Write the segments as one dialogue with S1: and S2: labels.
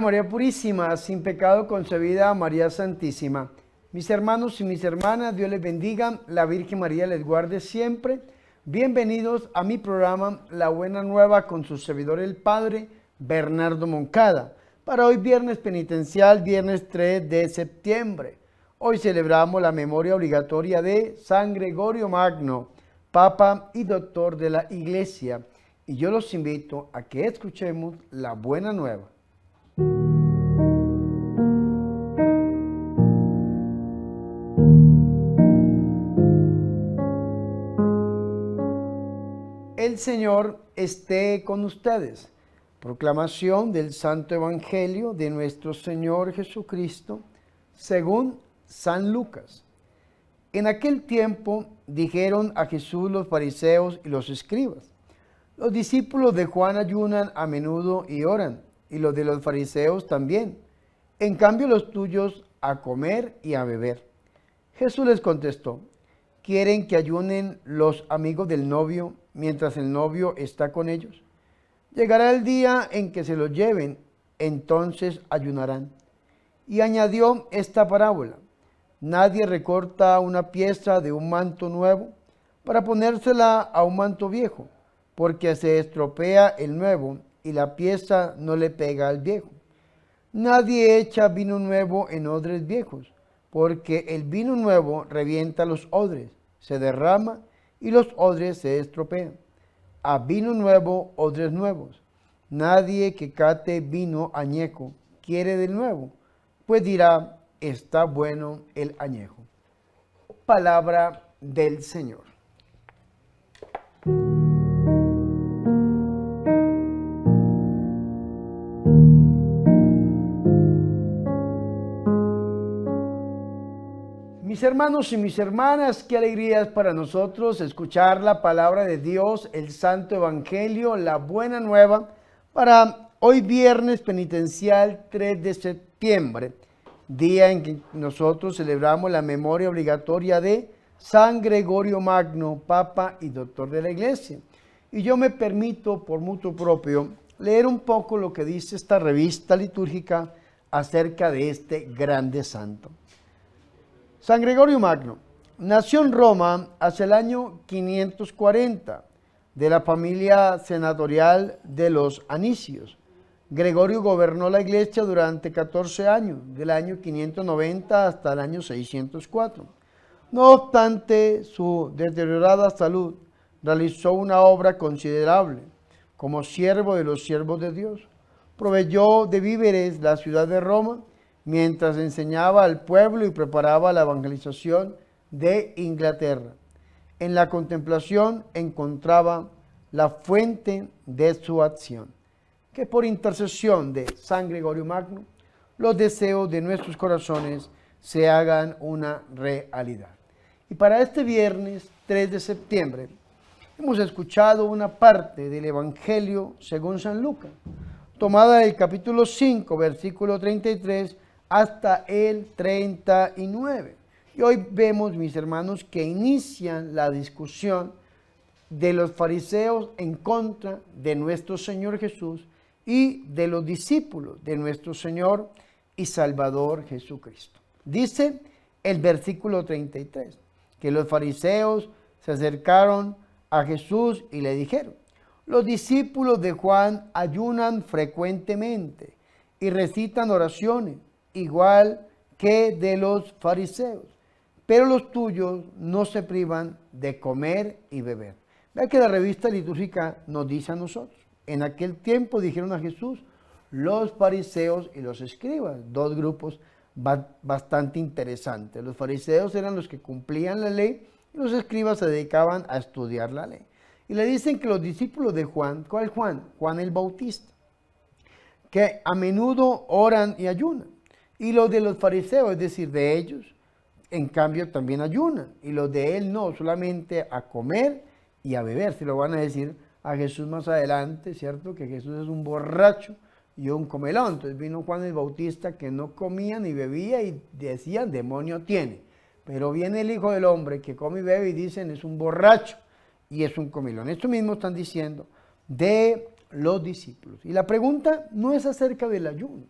S1: María Purísima, sin pecado concebida, María Santísima. Mis hermanos y mis hermanas, Dios les bendiga, la Virgen María les guarde siempre. Bienvenidos a mi programa La Buena Nueva con su servidor el Padre Bernardo Moncada. Para hoy viernes penitencial, viernes 3 de septiembre. Hoy celebramos la memoria obligatoria de San Gregorio Magno, Papa y Doctor de la Iglesia. Y yo los invito a que escuchemos la Buena Nueva. El Señor esté con ustedes. Proclamación del Santo Evangelio de nuestro Señor Jesucristo según San Lucas. En aquel tiempo dijeron a Jesús los fariseos y los escribas, los discípulos de Juan ayunan a menudo y oran y los de los fariseos también. En cambio los tuyos a comer y a beber. Jesús les contestó, ¿quieren que ayunen los amigos del novio mientras el novio está con ellos? Llegará el día en que se los lleven, entonces ayunarán. Y añadió esta parábola, nadie recorta una pieza de un manto nuevo para ponérsela a un manto viejo, porque se estropea el nuevo y la pieza no le pega al viejo. Nadie echa vino nuevo en odres viejos, porque el vino nuevo revienta los odres, se derrama y los odres se estropean. A vino nuevo, odres nuevos. Nadie que cate vino añejo quiere del nuevo, pues dirá, está bueno el añejo. Palabra del Señor. Hermanos y mis hermanas, qué alegría es para nosotros escuchar la palabra de Dios, el Santo Evangelio, la buena nueva, para hoy viernes penitencial 3 de septiembre, día en que nosotros celebramos la memoria obligatoria de San Gregorio Magno, Papa y Doctor de la Iglesia. Y yo me permito, por mutuo propio, leer un poco lo que dice esta revista litúrgica acerca de este grande santo. San Gregorio Magno nació en Roma hacia el año 540 de la familia senatorial de los Anicios. Gregorio gobernó la iglesia durante 14 años, del año 590 hasta el año 604. No obstante su deteriorada salud, realizó una obra considerable como siervo de los siervos de Dios. Proveyó de víveres la ciudad de Roma mientras enseñaba al pueblo y preparaba la evangelización de Inglaterra. En la contemplación encontraba la fuente de su acción, que por intercesión de San Gregorio Magno, los deseos de nuestros corazones se hagan una realidad. Y para este viernes 3 de septiembre hemos escuchado una parte del Evangelio según San Lucas, tomada del capítulo 5, versículo 33 hasta el 39. Y hoy vemos, mis hermanos, que inician la discusión de los fariseos en contra de nuestro Señor Jesús y de los discípulos de nuestro Señor y Salvador Jesucristo. Dice el versículo 33, que los fariseos se acercaron a Jesús y le dijeron, los discípulos de Juan ayunan frecuentemente y recitan oraciones igual que de los fariseos, pero los tuyos no se privan de comer y beber. Vea que la revista litúrgica nos dice a nosotros, en aquel tiempo dijeron a Jesús los fariseos y los escribas, dos grupos bastante interesantes. Los fariseos eran los que cumplían la ley y los escribas se dedicaban a estudiar la ley. Y le dicen que los discípulos de Juan, ¿cuál Juan? Juan el Bautista, que a menudo oran y ayunan. Y los de los fariseos, es decir, de ellos, en cambio también ayunan. Y los de él no, solamente a comer y a beber. Se lo van a decir a Jesús más adelante, ¿cierto? Que Jesús es un borracho y un comelón. Entonces vino Juan el Bautista que no comía ni bebía y decían, demonio tiene. Pero viene el Hijo del Hombre que come y bebe y dicen, es un borracho y es un comilón. Esto mismo están diciendo de los discípulos. Y la pregunta no es acerca del ayuno.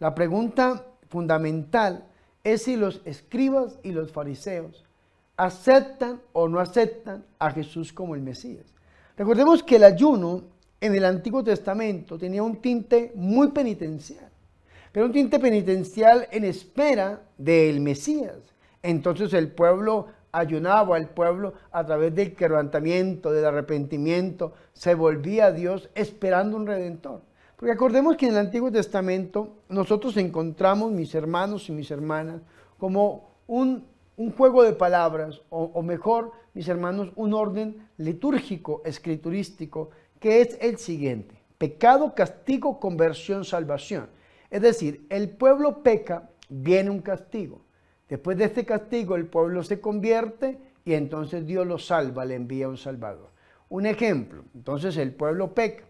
S1: La pregunta fundamental es si los escribas y los fariseos aceptan o no aceptan a Jesús como el Mesías. Recordemos que el ayuno en el Antiguo Testamento tenía un tinte muy penitencial, pero un tinte penitencial en espera del Mesías. Entonces el pueblo ayunaba, el pueblo a través del quebrantamiento, del arrepentimiento, se volvía a Dios esperando un redentor. Porque acordemos que en el Antiguo Testamento nosotros encontramos, mis hermanos y mis hermanas, como un, juego de palabras, o, o mejor, mis hermanos, un orden litúrgico, escriturístico, que es el siguiente. Pecado, castigo, conversión, salvación. Es decir, el pueblo peca, viene un castigo. Después de este castigo el pueblo se convierte y entonces Dios lo salva, le envía un salvador. Un ejemplo, entonces el pueblo peca,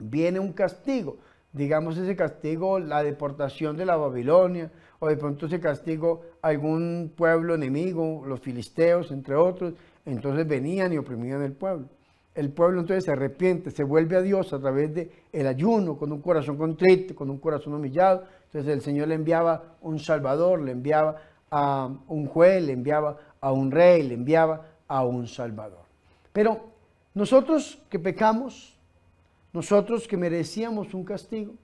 S1: viene un castigo, digamos ese castigo, la deportación de la Babilonia, o de pronto ese castigo algún pueblo enemigo, los filisteos, entre otros, entonces venían y oprimían el pueblo. El pueblo entonces se arrepiente, se vuelve a Dios a través del el ayuno, con un corazón contrito, con un corazón humillado. Entonces el Señor le enviaba un Salvador, le enviaba a un juez, le enviaba a un rey, le enviaba a un Salvador. Pero nosotros que pecamos, nosotros que merecíamos un castigo,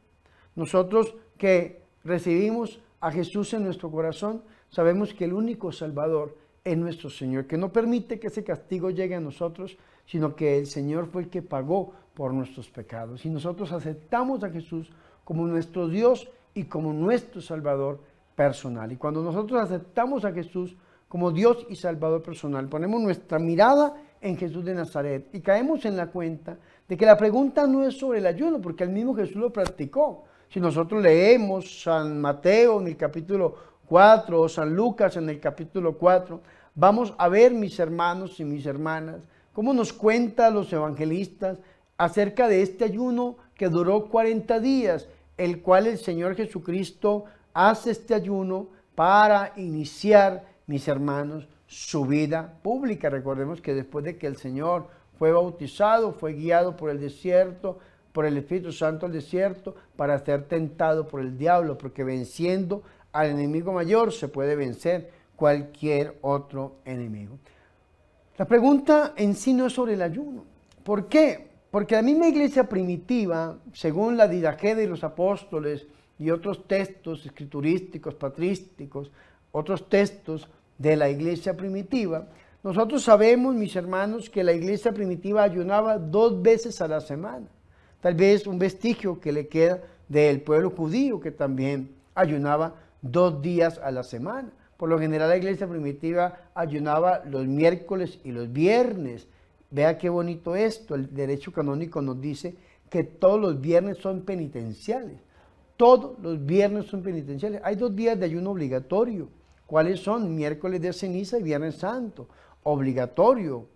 S1: nosotros que recibimos a Jesús en nuestro corazón, sabemos que el único Salvador es nuestro Señor, que no permite que ese castigo llegue a nosotros, sino que el Señor fue el que pagó por nuestros pecados. Y nosotros aceptamos a Jesús como nuestro Dios y como nuestro Salvador personal. Y cuando nosotros aceptamos a Jesús como Dios y Salvador personal, ponemos nuestra mirada en Jesús de Nazaret y caemos en la cuenta de que la pregunta no es sobre el ayuno, porque el mismo Jesús lo practicó. Si nosotros leemos San Mateo en el capítulo 4 o San Lucas en el capítulo 4, vamos a ver, mis hermanos y mis hermanas, cómo nos cuenta los evangelistas acerca de este ayuno que duró 40 días, el cual el Señor Jesucristo hace este ayuno para iniciar, mis hermanos, su vida pública. Recordemos que después de que el Señor fue bautizado, fue guiado por el desierto, por el Espíritu Santo al desierto, para ser tentado por el diablo, porque venciendo al enemigo mayor se puede vencer cualquier otro enemigo. La pregunta en sí no es sobre el ayuno. ¿Por qué? Porque la misma iglesia primitiva, según la didaje de los apóstoles y otros textos escriturísticos, patrísticos, otros textos de la iglesia primitiva, nosotros sabemos, mis hermanos, que la iglesia primitiva ayunaba dos veces a la semana. Tal vez un vestigio que le queda del pueblo judío que también ayunaba dos días a la semana. Por lo general la iglesia primitiva ayunaba los miércoles y los viernes. Vea qué bonito esto. El derecho canónico nos dice que todos los viernes son penitenciales. Todos los viernes son penitenciales. Hay dos días de ayuno obligatorio. ¿Cuáles son? Miércoles de ceniza y Viernes Santo obligatorio,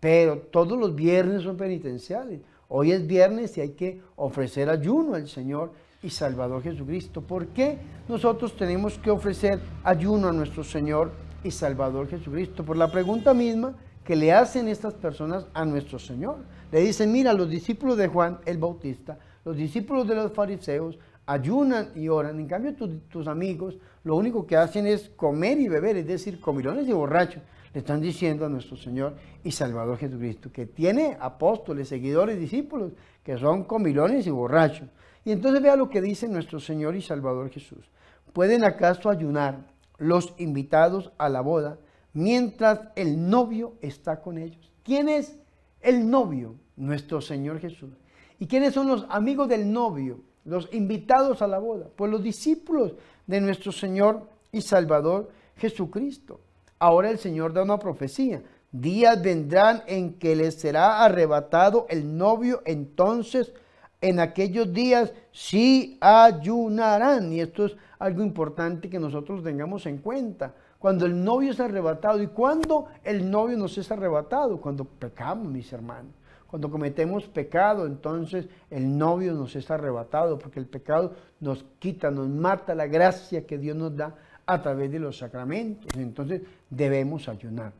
S1: pero todos los viernes son penitenciales. Hoy es viernes y hay que ofrecer ayuno al Señor y Salvador Jesucristo. ¿Por qué nosotros tenemos que ofrecer ayuno a nuestro Señor y Salvador Jesucristo? Por la pregunta misma que le hacen estas personas a nuestro Señor. Le dicen, mira, los discípulos de Juan el Bautista, los discípulos de los fariseos, ayunan y oran. En cambio, tus amigos lo único que hacen es comer y beber, es decir, comilones y borrachos le están diciendo a nuestro Señor y Salvador Jesucristo, que tiene apóstoles, seguidores, discípulos, que son comilones y borrachos. Y entonces vea lo que dice nuestro Señor y Salvador Jesús. ¿Pueden acaso ayunar los invitados a la boda mientras el novio está con ellos? ¿Quién es el novio? Nuestro Señor Jesús. ¿Y quiénes son los amigos del novio? Los invitados a la boda. Pues los discípulos de nuestro Señor y Salvador Jesucristo. Ahora el Señor da una profecía. Días vendrán en que les será arrebatado el novio, entonces en aquellos días sí ayunarán. Y esto es algo importante que nosotros tengamos en cuenta. Cuando el novio es arrebatado, ¿y cuando el novio nos es arrebatado? Cuando pecamos, mis hermanos. Cuando cometemos pecado, entonces el novio nos es arrebatado, porque el pecado nos quita, nos mata la gracia que Dios nos da a través de los sacramentos. Entonces debemos ayunar.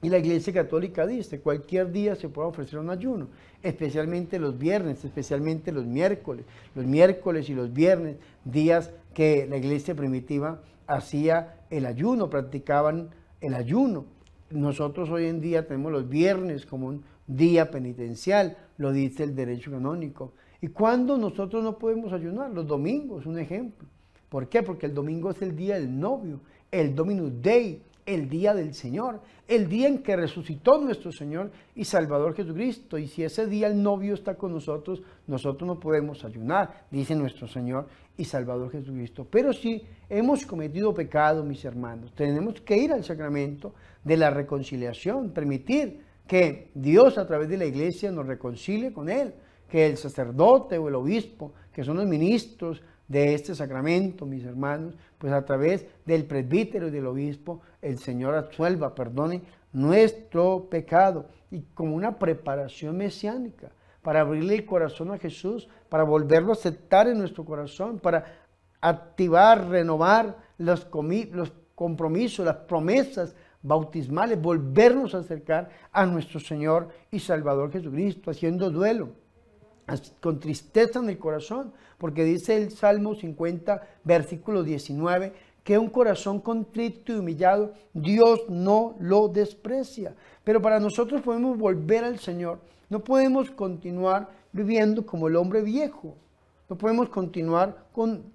S1: Y la Iglesia Católica dice, cualquier día se puede ofrecer un ayuno, especialmente los viernes, especialmente los miércoles, los miércoles y los viernes, días que la Iglesia primitiva hacía el ayuno, practicaban el ayuno. Nosotros hoy en día tenemos los viernes como un día penitencial, lo dice el derecho canónico. ¿Y cuándo nosotros no podemos ayunar? Los domingos, un ejemplo. ¿Por qué? Porque el domingo es el día del novio, el Dominus Dei, el día del Señor, el día en que resucitó nuestro Señor y Salvador Jesucristo. Y si ese día el novio está con nosotros, nosotros no podemos ayunar, dice nuestro Señor y Salvador Jesucristo. Pero si hemos cometido pecado, mis hermanos, tenemos que ir al sacramento de la reconciliación, permitir que Dios a través de la iglesia nos reconcilie con Él, que el sacerdote o el obispo, que son los ministros de este sacramento, mis hermanos, pues a través del presbítero y del obispo, el Señor absuelva, perdone nuestro pecado. Y como una preparación mesiánica para abrirle el corazón a Jesús, para volverlo a aceptar en nuestro corazón, para activar, renovar los, los compromisos, las promesas bautismales, volvernos a acercar a nuestro Señor y Salvador Jesucristo, haciendo duelo, con tristeza en el corazón, porque dice el Salmo 50, versículo 19, que un corazón contrito y humillado, Dios no lo desprecia. Pero para nosotros podemos volver al Señor. No podemos continuar viviendo como el hombre viejo. No podemos continuar con,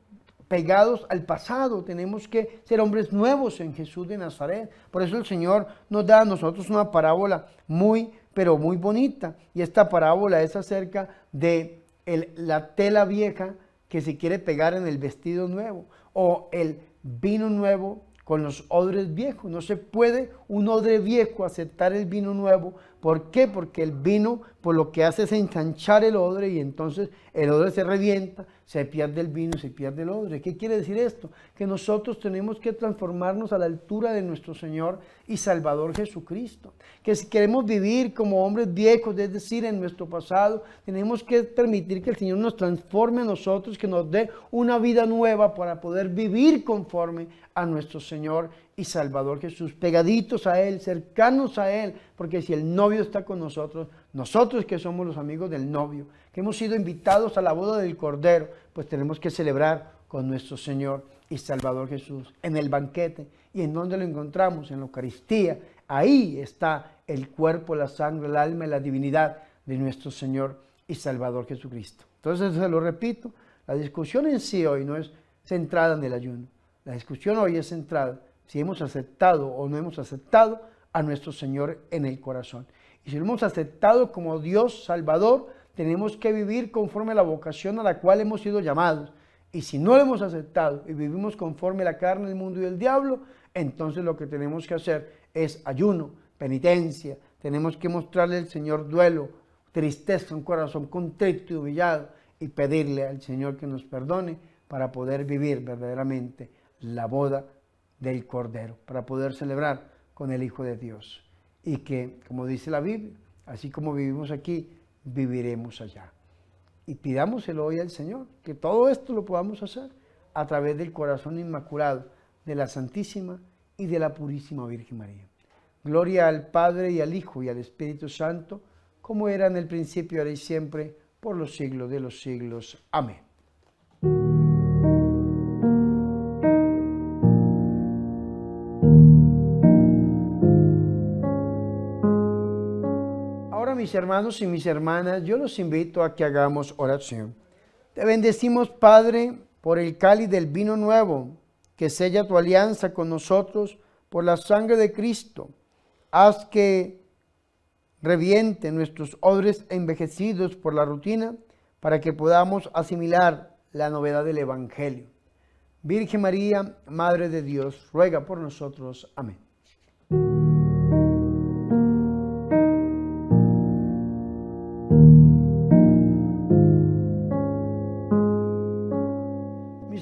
S1: pegados al pasado. Tenemos que ser hombres nuevos en Jesús de Nazaret. Por eso el Señor nos da a nosotros una parábola muy, pero muy bonita. Y esta parábola es acerca de la tela vieja que se quiere pegar en el vestido nuevo o el vino nuevo con los odres viejos. No se puede un odre viejo aceptar el vino nuevo. ¿Por qué? Porque el vino por lo que hace es ensanchar el odre y entonces el odre se revienta, se pierde el vino se pierde el odre. ¿Qué quiere decir esto? Que nosotros tenemos que transformarnos a la altura de nuestro Señor y Salvador Jesucristo. Que si queremos vivir como hombres viejos, es decir, en nuestro pasado, tenemos que permitir que el Señor nos transforme a nosotros, que nos dé una vida nueva para poder vivir conforme a nuestro Señor y Salvador Jesús, pegaditos a Él, cercanos a Él, porque si el novio está con nosotros, nosotros que somos los amigos del novio, que hemos sido invitados a la boda del Cordero, pues tenemos que celebrar con nuestro Señor y Salvador Jesús en el banquete. ¿Y en dónde lo encontramos? En la Eucaristía. Ahí está el cuerpo, la sangre, el alma y la divinidad de nuestro Señor y Salvador Jesucristo. Entonces, se lo repito, la discusión en sí hoy no es centrada en el ayuno. La discusión hoy es centrada si hemos aceptado o no hemos aceptado a nuestro Señor en el corazón. Y si lo hemos aceptado como Dios Salvador, tenemos que vivir conforme a la vocación a la cual hemos sido llamados. Y si no lo hemos aceptado y vivimos conforme a la carne, el mundo y el diablo, entonces lo que tenemos que hacer es ayuno, penitencia. Tenemos que mostrarle al Señor duelo, tristeza, un corazón contrito y humillado y pedirle al Señor que nos perdone para poder vivir verdaderamente la boda del Cordero, para poder celebrar con el Hijo de Dios. Y que, como dice la Biblia, así como vivimos aquí, viviremos allá. Y pidámoselo hoy al Señor, que todo esto lo podamos hacer a través del corazón inmaculado de la Santísima y de la Purísima Virgen María. Gloria al Padre y al Hijo y al Espíritu Santo, como era en el principio, ahora y siempre, por los siglos de los siglos. Amén. Mis hermanos y mis hermanas, yo los invito a que hagamos oración. Te bendecimos, Padre, por el cáliz del vino nuevo, que sella tu alianza con nosotros por la sangre de Cristo. Haz que reviente nuestros odres envejecidos por la rutina, para que podamos asimilar la novedad del Evangelio. Virgen María, Madre de Dios, ruega por nosotros. Amén.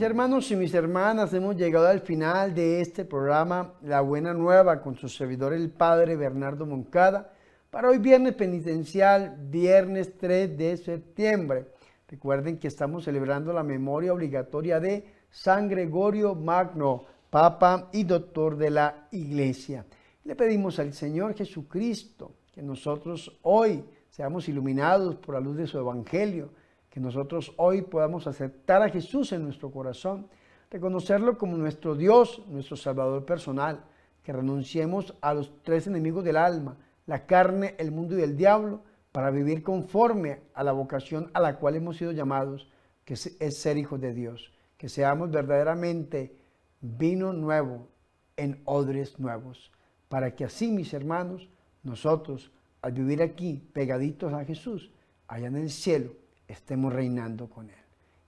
S1: Hermanos y mis hermanas, hemos llegado al final de este programa La Buena Nueva con su servidor el Padre Bernardo Moncada para hoy viernes penitencial, viernes 3 de septiembre. Recuerden que estamos celebrando la memoria obligatoria de San Gregorio Magno, Papa y Doctor de la Iglesia. Le pedimos al Señor Jesucristo que nosotros hoy seamos iluminados por la luz de su Evangelio, que nosotros hoy podamos aceptar a Jesús en nuestro corazón, reconocerlo como nuestro Dios, nuestro Salvador personal, que renunciemos a los tres enemigos del alma, la carne, el mundo y el diablo, para vivir conforme a la vocación a la cual hemos sido llamados, que es ser hijos de Dios, que seamos verdaderamente vino nuevo en odres nuevos, para que así, mis hermanos, nosotros, al vivir aquí pegaditos a Jesús, allá en el cielo, estemos reinando con Él.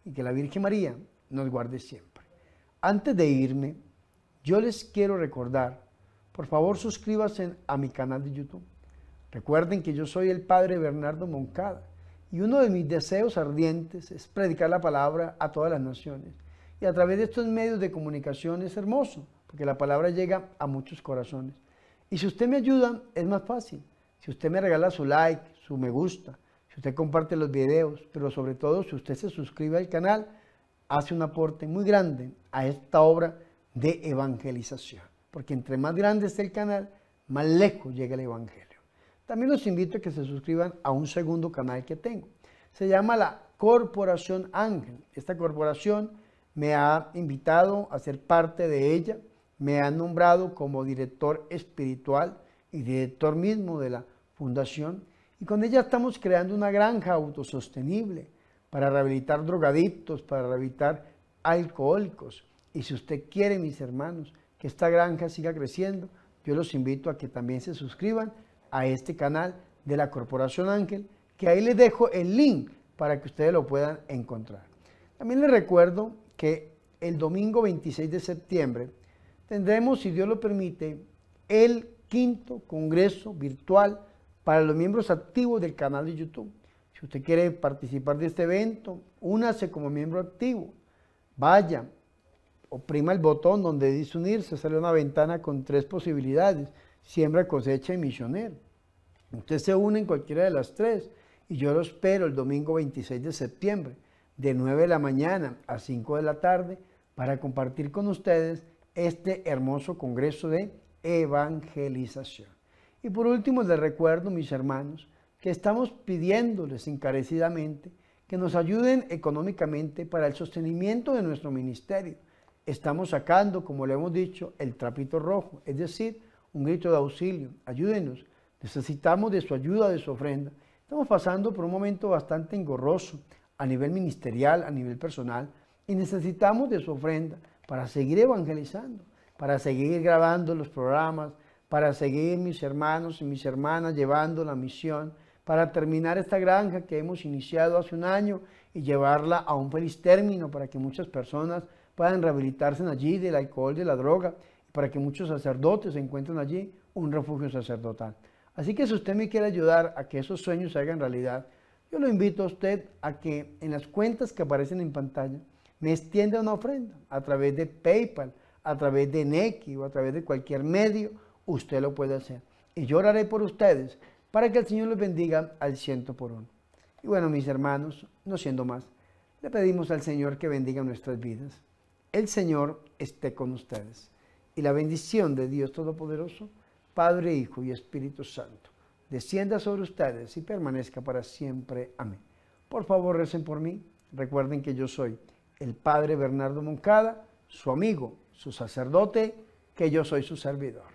S1: Y que la Virgen María nos guarde siempre. Antes de irme, yo les quiero recordar, por favor suscríbanse a mi canal de YouTube. Recuerden que yo soy el Padre Bernardo Moncada y uno de mis deseos ardientes es predicar la palabra a todas las naciones. Y a través de estos medios de comunicación es hermoso, porque la palabra llega a muchos corazones. Y si usted me ayuda, es más fácil. Si usted me regala su like, su me gusta, si usted comparte los videos, pero sobre todo si usted se suscribe al canal, hace un aporte muy grande a esta obra de evangelización. Porque entre más grande esté el canal, más lejos llega el Evangelio. También los invito a que se suscriban a un segundo canal que tengo. Se llama la Corporación Ángel. Esta corporación me ha invitado a ser parte de ella me han nombrado como director espiritual y director mismo de la fundación y con ella estamos creando una granja autosostenible para rehabilitar drogadictos, para rehabilitar alcohólicos. Y si usted quiere, mis hermanos, que esta granja siga creciendo, yo los invito a que también se suscriban a este canal de la Corporación Ángel, que ahí les dejo el link para que ustedes lo puedan encontrar. También les recuerdo que el domingo 26 de septiembre tendremos, si Dios lo permite, el quinto Congreso Virtual para los miembros activos del canal de YouTube. Si usted quiere participar de este evento, únase como miembro activo. Vaya, oprima el botón donde dice unirse, sale una ventana con tres posibilidades, siembra, cosecha y misionero. Usted se une en cualquiera de las tres y yo lo espero el domingo 26 de septiembre, de 9 de la mañana a 5 de la tarde, para compartir con ustedes este hermoso congreso de evangelización. Y por último, les recuerdo, mis hermanos, que estamos pidiéndoles encarecidamente que nos ayuden económicamente para el sostenimiento de nuestro ministerio. Estamos sacando, como le hemos dicho, el trapito rojo, es decir, un grito de auxilio. Ayúdenos. Necesitamos de su ayuda, de su ofrenda. Estamos pasando por un momento bastante engorroso a nivel ministerial, a nivel personal, y necesitamos de su ofrenda para seguir evangelizando, para seguir grabando los programas, para seguir mis hermanos y mis hermanas llevando la misión, para terminar esta granja que hemos iniciado hace un año y llevarla a un feliz término para que muchas personas puedan rehabilitarse allí del alcohol, de la droga, para que muchos sacerdotes encuentren allí un refugio sacerdotal. Así que si usted me quiere ayudar a que esos sueños se hagan realidad, yo lo invito a usted a que en las cuentas que aparecen en pantalla me extienda una ofrenda a través de PayPal, a través de Neki o a través de cualquier medio, usted lo puede hacer. Y yo oraré por ustedes para que el Señor los bendiga al ciento por uno. Y bueno, mis hermanos, no siendo más, le pedimos al Señor que bendiga nuestras vidas. El Señor esté con ustedes. Y la bendición de Dios Todopoderoso, Padre, Hijo y Espíritu Santo, descienda sobre ustedes y permanezca para siempre. Amén. Por favor, recen por mí. Recuerden que yo soy el padre Bernardo Moncada, su amigo, su sacerdote, que yo soy su servidor.